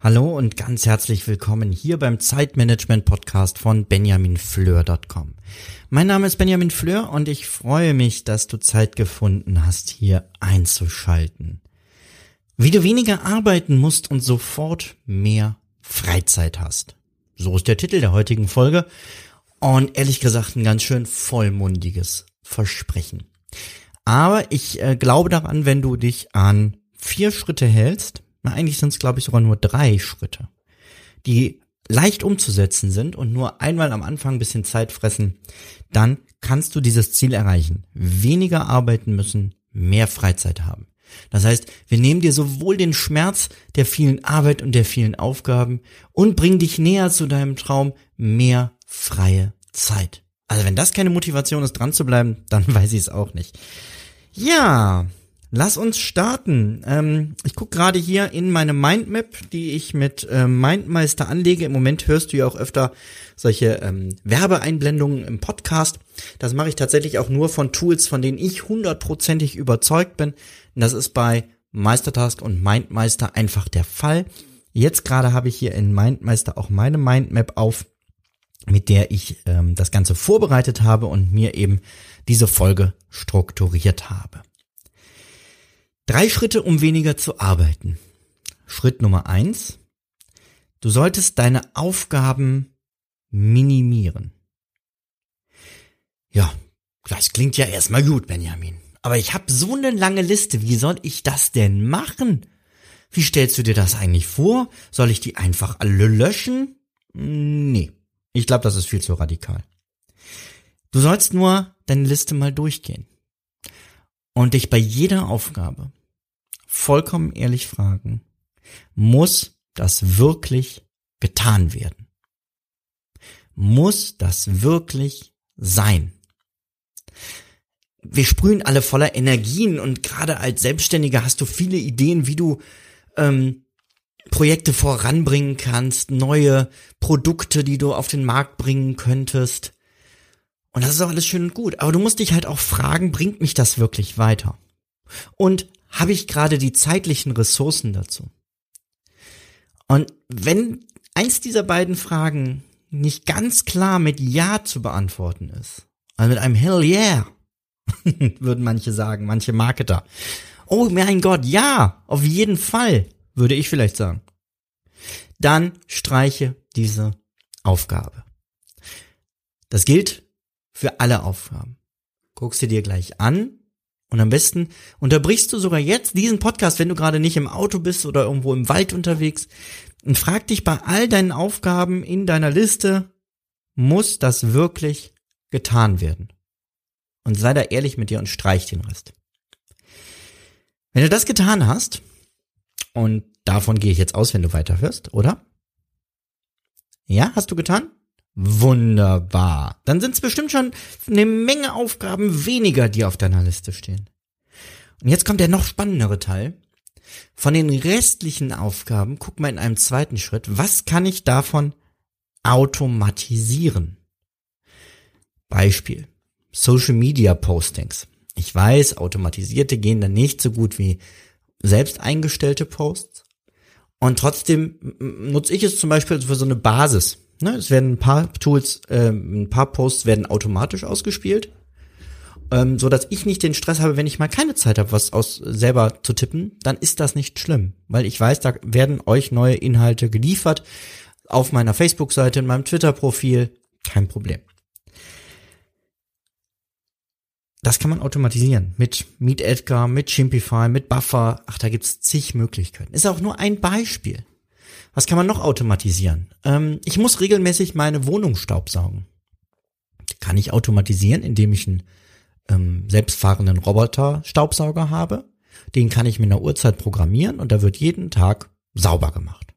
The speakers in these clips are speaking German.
Hallo und ganz herzlich willkommen hier beim Zeitmanagement Podcast von benjaminfleur.com. Mein Name ist Benjamin Fleur und ich freue mich, dass du Zeit gefunden hast, hier einzuschalten. Wie du weniger arbeiten musst und sofort mehr Freizeit hast. So ist der Titel der heutigen Folge und ehrlich gesagt ein ganz schön vollmundiges Versprechen. Aber ich äh, glaube daran, wenn du dich an vier Schritte hältst, na, eigentlich sind es, glaube ich, sogar nur drei Schritte, die leicht umzusetzen sind und nur einmal am Anfang ein bisschen Zeit fressen, dann kannst du dieses Ziel erreichen. Weniger arbeiten müssen, mehr Freizeit haben. Das heißt, wir nehmen dir sowohl den Schmerz der vielen Arbeit und der vielen Aufgaben und bringen dich näher zu deinem Traum, mehr freie Zeit. Also wenn das keine Motivation ist, dran zu bleiben, dann weiß ich es auch nicht. Ja, Lass uns starten. Ähm, ich gucke gerade hier in meine Mindmap, die ich mit äh, Mindmeister anlege. Im Moment hörst du ja auch öfter solche ähm, Werbeeinblendungen im Podcast. Das mache ich tatsächlich auch nur von Tools, von denen ich hundertprozentig überzeugt bin. Und das ist bei Meistertask und Mindmeister einfach der Fall. Jetzt gerade habe ich hier in Mindmeister auch meine Mindmap auf, mit der ich ähm, das Ganze vorbereitet habe und mir eben diese Folge strukturiert habe. Drei Schritte, um weniger zu arbeiten. Schritt Nummer eins. Du solltest deine Aufgaben minimieren. Ja, das klingt ja erstmal gut, Benjamin. Aber ich habe so eine lange Liste. Wie soll ich das denn machen? Wie stellst du dir das eigentlich vor? Soll ich die einfach alle löschen? Nee. Ich glaube, das ist viel zu radikal. Du sollst nur deine Liste mal durchgehen und dich bei jeder Aufgabe vollkommen ehrlich fragen, muss das wirklich getan werden? Muss das wirklich sein? Wir sprühen alle voller Energien und gerade als Selbstständiger hast du viele Ideen, wie du ähm, Projekte voranbringen kannst, neue Produkte, die du auf den Markt bringen könntest. Und das ist auch alles schön und gut. Aber du musst dich halt auch fragen, bringt mich das wirklich weiter? Und habe ich gerade die zeitlichen Ressourcen dazu? Und wenn eins dieser beiden Fragen nicht ganz klar mit Ja zu beantworten ist, also mit einem Hell yeah, würden manche sagen, manche Marketer. Oh mein Gott, ja, auf jeden Fall, würde ich vielleicht sagen. Dann streiche diese Aufgabe. Das gilt für alle Aufgaben. Guck sie dir gleich an und am besten unterbrichst du sogar jetzt diesen Podcast, wenn du gerade nicht im Auto bist oder irgendwo im Wald unterwegs und frag dich bei all deinen Aufgaben in deiner Liste, muss das wirklich getan werden? Und sei da ehrlich mit dir und streich den Rest. Wenn du das getan hast, und davon gehe ich jetzt aus, wenn du weiterhörst, oder? Ja, hast du getan? Wunderbar. Dann sind es bestimmt schon eine Menge Aufgaben weniger, die auf deiner Liste stehen. Und jetzt kommt der noch spannendere Teil. Von den restlichen Aufgaben, guck mal in einem zweiten Schritt, was kann ich davon automatisieren? Beispiel. Social Media Postings. Ich weiß, automatisierte gehen dann nicht so gut wie selbst eingestellte Posts. Und trotzdem nutze ich es zum Beispiel für so eine Basis. Ne, es werden ein paar Tools, äh, ein paar Posts werden automatisch ausgespielt, ähm, so dass ich nicht den Stress habe, wenn ich mal keine Zeit habe, was aus selber zu tippen, dann ist das nicht schlimm, weil ich weiß, da werden euch neue Inhalte geliefert auf meiner Facebook-Seite, in meinem Twitter-Profil, kein Problem. Das kann man automatisieren mit Meet Edgar, mit Chimpify, mit Buffer. Ach, da gibt's zig Möglichkeiten. Ist auch nur ein Beispiel. Was kann man noch automatisieren? Ähm, ich muss regelmäßig meine Wohnung staubsaugen. Kann ich automatisieren, indem ich einen ähm, selbstfahrenden Roboter-Staubsauger habe. Den kann ich mit einer Uhrzeit programmieren und da wird jeden Tag sauber gemacht.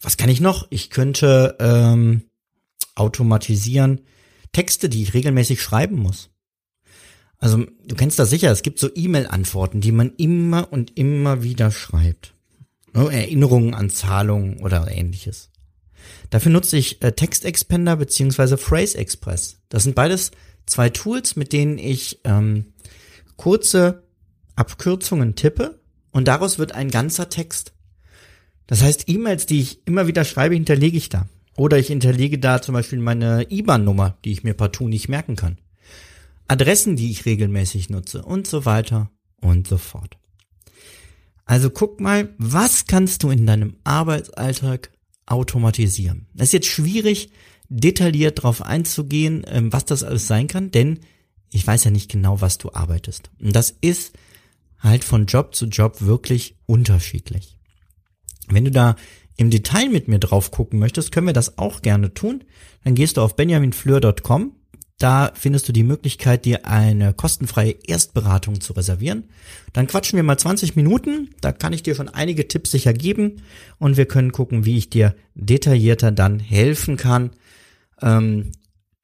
Was kann ich noch? Ich könnte ähm, automatisieren Texte, die ich regelmäßig schreiben muss. Also du kennst das sicher, es gibt so E-Mail-Antworten, die man immer und immer wieder schreibt. Erinnerungen an Zahlungen oder ähnliches. Dafür nutze ich äh, Textexpander beziehungsweise Phrase Express. Das sind beides zwei Tools, mit denen ich ähm, kurze Abkürzungen tippe und daraus wird ein ganzer Text. Das heißt, E-Mails, die ich immer wieder schreibe, hinterlege ich da. Oder ich hinterlege da zum Beispiel meine IBAN-Nummer, die ich mir partout nicht merken kann. Adressen, die ich regelmäßig nutze und so weiter und so fort. Also guck mal, was kannst du in deinem Arbeitsalltag automatisieren? Es ist jetzt schwierig, detailliert darauf einzugehen, ähm, was das alles sein kann, denn ich weiß ja nicht genau, was du arbeitest. Und das ist halt von Job zu Job wirklich unterschiedlich. Wenn du da im Detail mit mir drauf gucken möchtest, können wir das auch gerne tun. Dann gehst du auf benjaminfleur.com. Da findest du die Möglichkeit, dir eine kostenfreie Erstberatung zu reservieren. Dann quatschen wir mal 20 Minuten. Da kann ich dir schon einige Tipps sicher geben und wir können gucken, wie ich dir detaillierter dann helfen kann. Ähm,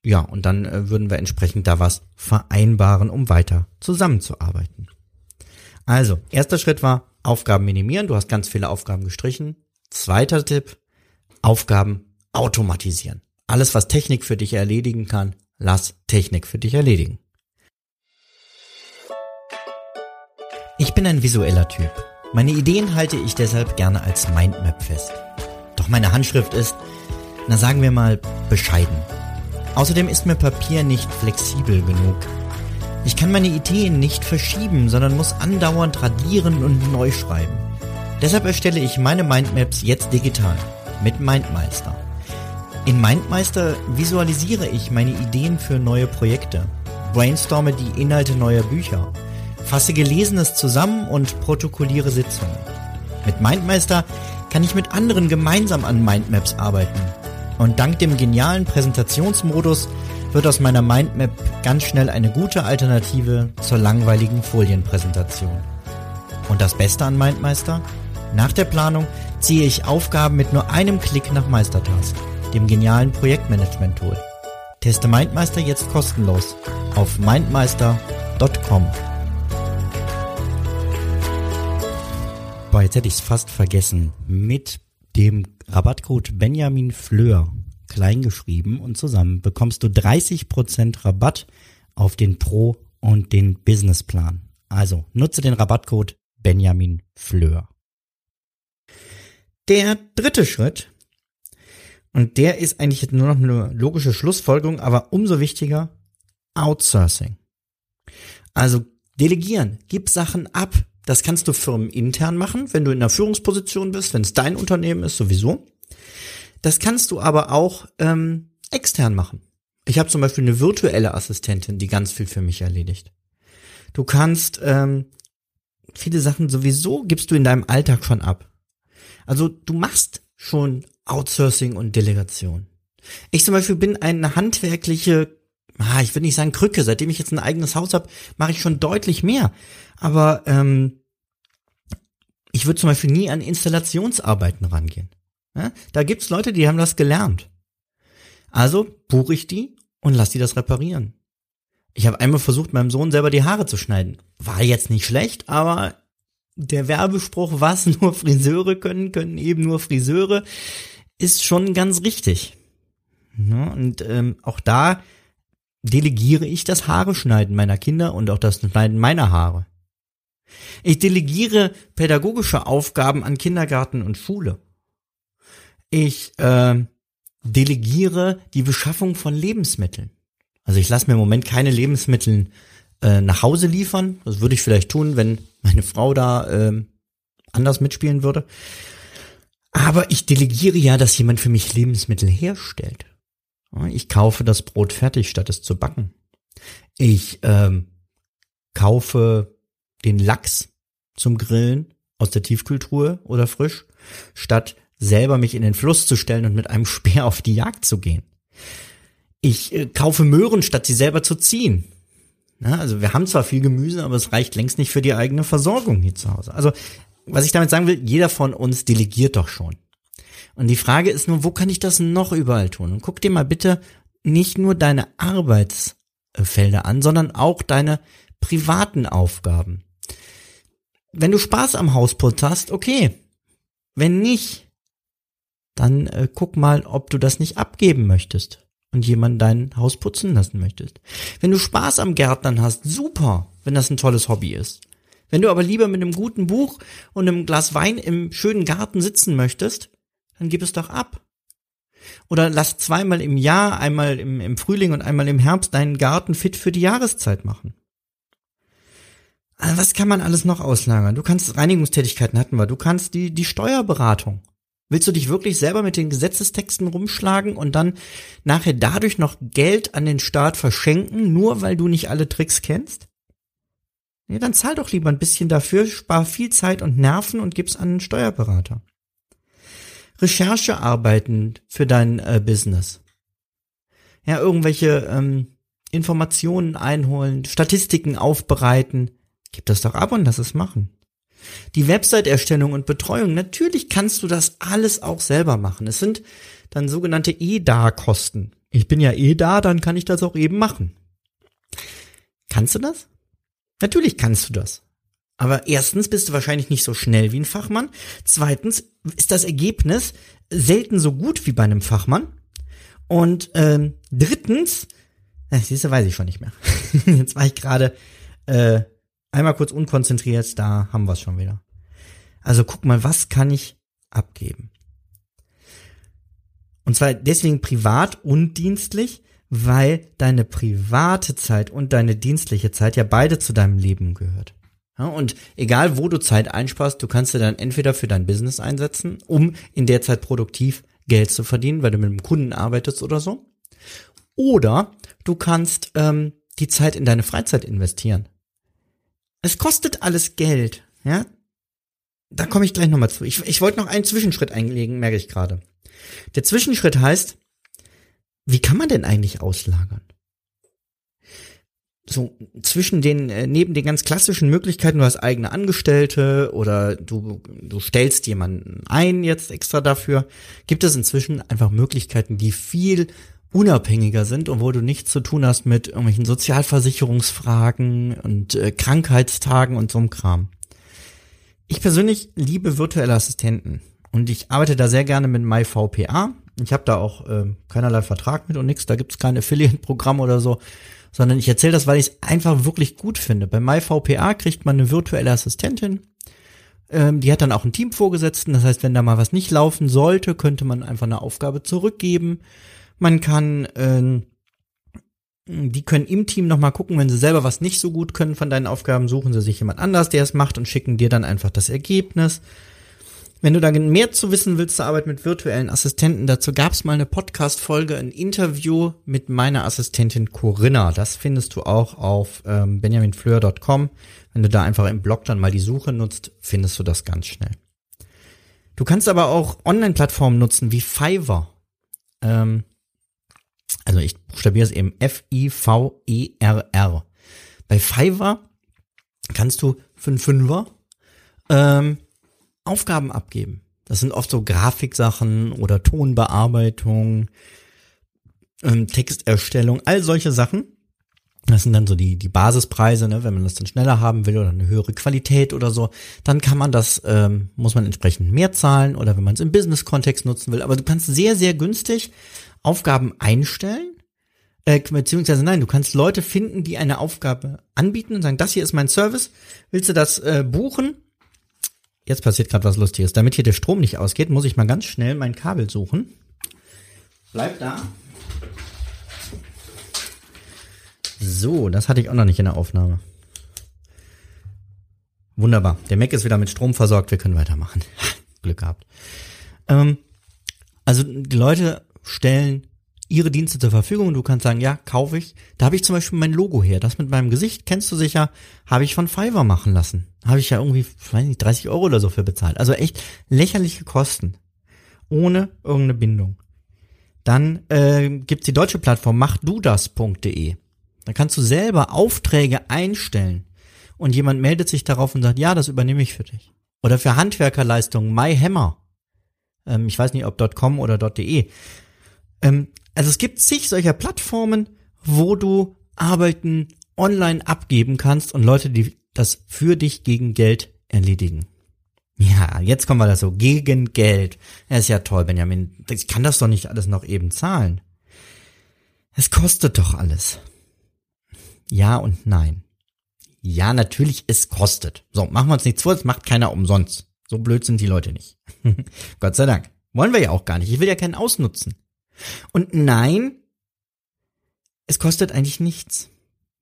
ja, und dann äh, würden wir entsprechend da was vereinbaren, um weiter zusammenzuarbeiten. Also, erster Schritt war Aufgaben minimieren. Du hast ganz viele Aufgaben gestrichen. Zweiter Tipp, Aufgaben automatisieren. Alles, was Technik für dich erledigen kann, lass Technik für dich erledigen. Ich bin ein visueller Typ. Meine Ideen halte ich deshalb gerne als Mindmap fest. Doch meine Handschrift ist, na sagen wir mal, bescheiden. Außerdem ist mir Papier nicht flexibel genug. Ich kann meine Ideen nicht verschieben, sondern muss andauernd radieren und neu schreiben. Deshalb erstelle ich meine Mindmaps jetzt digital mit Mindmeister. In Mindmeister visualisiere ich meine Ideen für neue Projekte, brainstorme die Inhalte neuer Bücher, fasse Gelesenes zusammen und protokolliere Sitzungen. Mit Mindmeister kann ich mit anderen gemeinsam an Mindmaps arbeiten. Und dank dem genialen Präsentationsmodus wird aus meiner Mindmap ganz schnell eine gute Alternative zur langweiligen Folienpräsentation. Und das Beste an Mindmeister? Nach der Planung ziehe ich Aufgaben mit nur einem Klick nach Meistertask, dem genialen Projektmanagement-Tool. Teste Mindmeister jetzt kostenlos auf mindmeister.com. Boah, jetzt hätte ich es fast vergessen. Mit dem Rabattcode Benjamin Fleur kleingeschrieben und zusammen bekommst du 30% Rabatt auf den Pro und den Businessplan. Also nutze den Rabattcode Benjamin Fleur. Der dritte Schritt, und der ist eigentlich nur noch eine logische Schlussfolgerung, aber umso wichtiger, Outsourcing. Also delegieren, gib Sachen ab. Das kannst du firmenintern machen, wenn du in einer Führungsposition bist, wenn es dein Unternehmen ist, sowieso. Das kannst du aber auch ähm, extern machen. Ich habe zum Beispiel eine virtuelle Assistentin, die ganz viel für mich erledigt. Du kannst ähm, viele Sachen sowieso gibst du in deinem Alltag schon ab. Also du machst schon Outsourcing und Delegation. Ich zum Beispiel bin eine handwerkliche, ah, ich würde nicht sagen Krücke, seitdem ich jetzt ein eigenes Haus habe, mache ich schon deutlich mehr. Aber ähm, ich würde zum Beispiel nie an Installationsarbeiten rangehen. Ja? Da gibt's Leute, die haben das gelernt. Also buche ich die und lass die das reparieren. Ich habe einmal versucht, meinem Sohn selber die Haare zu schneiden. War jetzt nicht schlecht, aber der Werbespruch, was nur Friseure können, können eben nur Friseure, ist schon ganz richtig. Ja, und ähm, auch da delegiere ich das Haare schneiden meiner Kinder und auch das Schneiden meiner Haare. Ich delegiere pädagogische Aufgaben an Kindergarten und Schule. Ich äh, delegiere die Beschaffung von Lebensmitteln. Also ich lasse mir im Moment keine Lebensmittel äh, nach Hause liefern. Das würde ich vielleicht tun, wenn meine Frau da äh, anders mitspielen würde. Aber ich delegiere ja, dass jemand für mich Lebensmittel herstellt. Ich kaufe das Brot fertig, statt es zu backen. Ich ähm, kaufe den Lachs zum Grillen aus der Tiefkühltruhe oder frisch, statt selber mich in den Fluss zu stellen und mit einem Speer auf die Jagd zu gehen. Ich äh, kaufe Möhren, statt sie selber zu ziehen. Na, also wir haben zwar viel Gemüse, aber es reicht längst nicht für die eigene Versorgung hier zu Hause. Also was ich damit sagen will, jeder von uns delegiert doch schon. Und die Frage ist nur, wo kann ich das noch überall tun? Und guck dir mal bitte nicht nur deine Arbeitsfelder an, sondern auch deine privaten Aufgaben. Wenn du Spaß am Hausputz hast, okay. Wenn nicht, dann äh, guck mal, ob du das nicht abgeben möchtest und jemand dein Haus putzen lassen möchtest. Wenn du Spaß am Gärtnern hast, super, wenn das ein tolles Hobby ist. Wenn du aber lieber mit einem guten Buch und einem Glas Wein im schönen Garten sitzen möchtest, dann gib es doch ab. Oder lass zweimal im Jahr, einmal im, im Frühling und einmal im Herbst deinen Garten fit für die Jahreszeit machen. Also was kann man alles noch auslagern? Du kannst Reinigungstätigkeiten hatten wir, du kannst die, die Steuerberatung. Willst du dich wirklich selber mit den Gesetzestexten rumschlagen und dann nachher dadurch noch Geld an den Staat verschenken, nur weil du nicht alle Tricks kennst? Nee, dann zahl doch lieber ein bisschen dafür, spar viel Zeit und Nerven und gib's an einen Steuerberater. Recherchearbeiten für dein äh, Business. Ja, irgendwelche ähm, Informationen einholen, Statistiken aufbereiten. Gib das doch ab und lass es machen. Die Website-Erstellung und Betreuung, natürlich kannst du das alles auch selber machen. Es sind dann sogenannte EDA-Kosten. Ich bin ja eh da, dann kann ich das auch eben machen. Kannst du das? Natürlich kannst du das. Aber erstens bist du wahrscheinlich nicht so schnell wie ein Fachmann. Zweitens ist das Ergebnis selten so gut wie bei einem Fachmann. Und ähm, drittens, äh, siehst du, weiß ich schon nicht mehr. Jetzt war ich gerade äh, einmal kurz unkonzentriert, da haben wir es schon wieder. Also guck mal, was kann ich abgeben? Und zwar deswegen privat und dienstlich, weil deine private Zeit und deine dienstliche Zeit ja beide zu deinem Leben gehört. Ja, und egal, wo du Zeit einsparst, du kannst sie dann entweder für dein Business einsetzen, um in der Zeit produktiv Geld zu verdienen, weil du mit einem Kunden arbeitest oder so. Oder du kannst ähm, die Zeit in deine Freizeit investieren. Es kostet alles Geld, ja. Da komme ich gleich nochmal zu. Ich, ich wollte noch einen Zwischenschritt einlegen, merke ich gerade. Der Zwischenschritt heißt, wie kann man denn eigentlich auslagern? so zwischen den, äh, neben den ganz klassischen Möglichkeiten, du hast eigene Angestellte oder du, du stellst jemanden ein jetzt extra dafür, gibt es inzwischen einfach Möglichkeiten, die viel unabhängiger sind und wo du nichts zu tun hast mit irgendwelchen Sozialversicherungsfragen und äh, Krankheitstagen und so einem Kram. Ich persönlich liebe virtuelle Assistenten und ich arbeite da sehr gerne mit MyVPA. Ich habe da auch äh, keinerlei Vertrag mit und nix, da gibt's kein Affiliate-Programm oder so sondern ich erzähle das, weil ich es einfach wirklich gut finde. Bei MyVPA kriegt man eine virtuelle Assistentin. Ähm, die hat dann auch ein Team vorgesetzten. Das heißt, wenn da mal was nicht laufen sollte, könnte man einfach eine Aufgabe zurückgeben. Man kann, äh, die können im Team nochmal gucken, wenn sie selber was nicht so gut können von deinen Aufgaben, suchen sie sich jemand anders, der es macht und schicken dir dann einfach das Ergebnis. Wenn du da mehr zu wissen willst zur Arbeit mit virtuellen Assistenten, dazu gab es mal eine Podcast-Folge, ein Interview mit meiner Assistentin Corinna. Das findest du auch auf ähm, benjaminfleur.com. Wenn du da einfach im Blog dann mal die Suche nutzt, findest du das ganz schnell. Du kannst aber auch Online-Plattformen nutzen wie Fiverr. Ähm, also ich buchstabiere es eben F-I-V-E-R-R. Bei Fiverr kannst du für einen Fünfer ähm, Aufgaben abgeben. Das sind oft so Grafiksachen oder Tonbearbeitung, ähm, Texterstellung, all solche Sachen. Das sind dann so die, die Basispreise, ne? wenn man das dann schneller haben will oder eine höhere Qualität oder so, dann kann man das, ähm, muss man entsprechend mehr zahlen oder wenn man es im Business-Kontext nutzen will. Aber du kannst sehr, sehr günstig Aufgaben einstellen, äh, beziehungsweise nein, du kannst Leute finden, die eine Aufgabe anbieten und sagen, das hier ist mein Service, willst du das äh, buchen? Jetzt passiert gerade was Lustiges. Damit hier der Strom nicht ausgeht, muss ich mal ganz schnell mein Kabel suchen. Bleib da. So, das hatte ich auch noch nicht in der Aufnahme. Wunderbar. Der Mac ist wieder mit Strom versorgt. Wir können weitermachen. Glück gehabt. Ähm, also die Leute stellen ihre Dienste zur Verfügung. Du kannst sagen, ja, kaufe ich. Da habe ich zum Beispiel mein Logo her. Das mit meinem Gesicht, kennst du sicher, habe ich von Fiverr machen lassen. Habe ich ja irgendwie, weiß nicht, 30 Euro oder so für bezahlt. Also echt lächerliche Kosten. Ohne irgendeine Bindung. Dann äh, gibt's die deutsche Plattform machdudas.de. Da kannst du selber Aufträge einstellen und jemand meldet sich darauf und sagt, ja, das übernehme ich für dich. Oder für Handwerkerleistungen, MyHammer. Ähm, ich weiß nicht, ob .com oder .de. Ähm, also es gibt zig solcher Plattformen, wo du Arbeiten online abgeben kannst und Leute, die das für dich gegen Geld erledigen. Ja, jetzt kommen wir da so. Gegen Geld. Das ist ja toll, Benjamin. Ich kann das doch nicht alles noch eben zahlen. Es kostet doch alles. Ja und nein. Ja, natürlich, es kostet. So, machen wir uns nichts vor, es macht keiner umsonst. So blöd sind die Leute nicht. Gott sei Dank. Wollen wir ja auch gar nicht. Ich will ja keinen ausnutzen. Und nein, es kostet eigentlich nichts.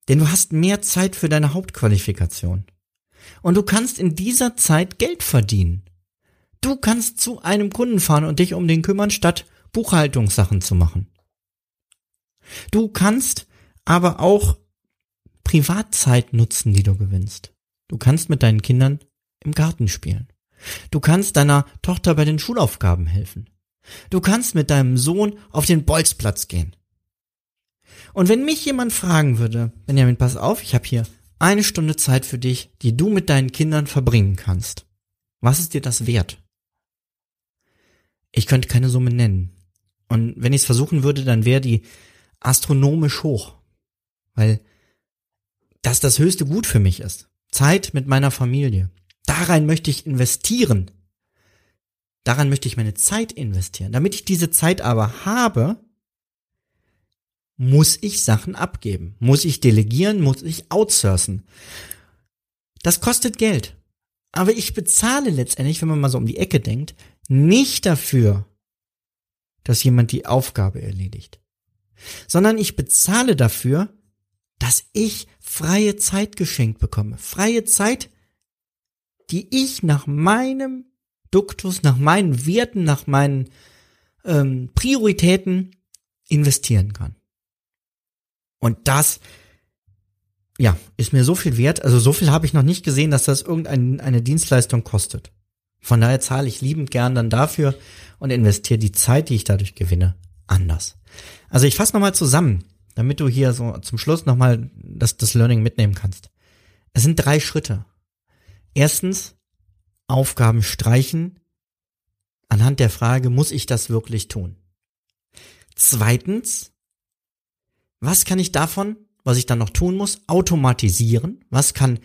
Denn du hast mehr Zeit für deine Hauptqualifikation. Und du kannst in dieser Zeit Geld verdienen. Du kannst zu einem Kunden fahren und dich um den kümmern, statt Buchhaltungssachen zu machen. Du kannst aber auch Privatzeit nutzen, die du gewinnst. Du kannst mit deinen Kindern im Garten spielen. Du kannst deiner Tochter bei den Schulaufgaben helfen. Du kannst mit deinem Sohn auf den Bolzplatz gehen. Und wenn mich jemand fragen würde, Benjamin, pass auf, ich habe hier eine Stunde Zeit für dich, die du mit deinen Kindern verbringen kannst. Was ist dir das wert? Ich könnte keine Summe nennen. Und wenn ich es versuchen würde, dann wäre die astronomisch hoch. Weil das das höchste Gut für mich ist. Zeit mit meiner Familie. Darein möchte ich investieren. Daran möchte ich meine Zeit investieren. Damit ich diese Zeit aber habe, muss ich Sachen abgeben, muss ich delegieren, muss ich outsourcen. Das kostet Geld. Aber ich bezahle letztendlich, wenn man mal so um die Ecke denkt, nicht dafür, dass jemand die Aufgabe erledigt, sondern ich bezahle dafür, dass ich freie Zeit geschenkt bekomme. Freie Zeit, die ich nach meinem Duktus, nach meinen Werten, nach meinen ähm, Prioritäten investieren kann. Und das, ja, ist mir so viel wert. Also so viel habe ich noch nicht gesehen, dass das irgendeine Dienstleistung kostet. Von daher zahle ich liebend gern dann dafür und investiere die Zeit, die ich dadurch gewinne, anders. Also ich fasse nochmal zusammen, damit du hier so zum Schluss nochmal das, das Learning mitnehmen kannst. Es sind drei Schritte. Erstens, Aufgaben streichen anhand der Frage, muss ich das wirklich tun? Zweitens, was kann ich davon, was ich dann noch tun muss, automatisieren? Was kann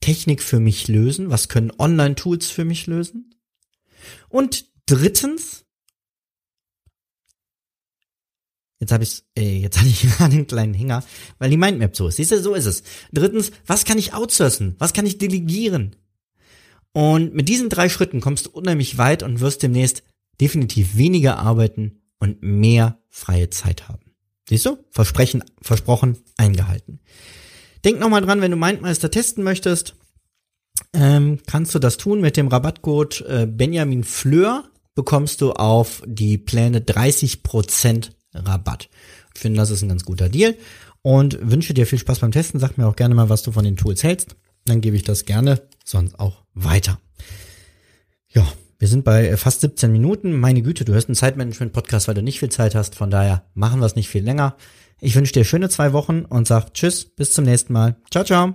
Technik für mich lösen? Was können Online-Tools für mich lösen? Und drittens, Jetzt habe ich, äh, jetzt hatte ich gerade einen kleinen Hänger, weil die Mindmap so ist. Siehst du, so ist es. Drittens, was kann ich outsourcen? Was kann ich delegieren? Und mit diesen drei Schritten kommst du unheimlich weit und wirst demnächst definitiv weniger arbeiten und mehr freie Zeit haben. Siehst du? Versprechen, versprochen, eingehalten. Denk nochmal dran, wenn du Mindmeister testen möchtest, ähm, kannst du das tun mit dem Rabattcode äh, Benjamin Fleur bekommst du auf die Pläne 30% Rabatt. Ich finde, das ist ein ganz guter Deal und wünsche dir viel Spaß beim Testen. Sag mir auch gerne mal, was du von den Tools hältst. Dann gebe ich das gerne sonst auch weiter. Ja, wir sind bei fast 17 Minuten. Meine Güte, du hörst einen Zeitmanagement-Podcast, weil du nicht viel Zeit hast. Von daher machen wir es nicht viel länger. Ich wünsche dir schöne zwei Wochen und sag Tschüss, bis zum nächsten Mal. Ciao, ciao.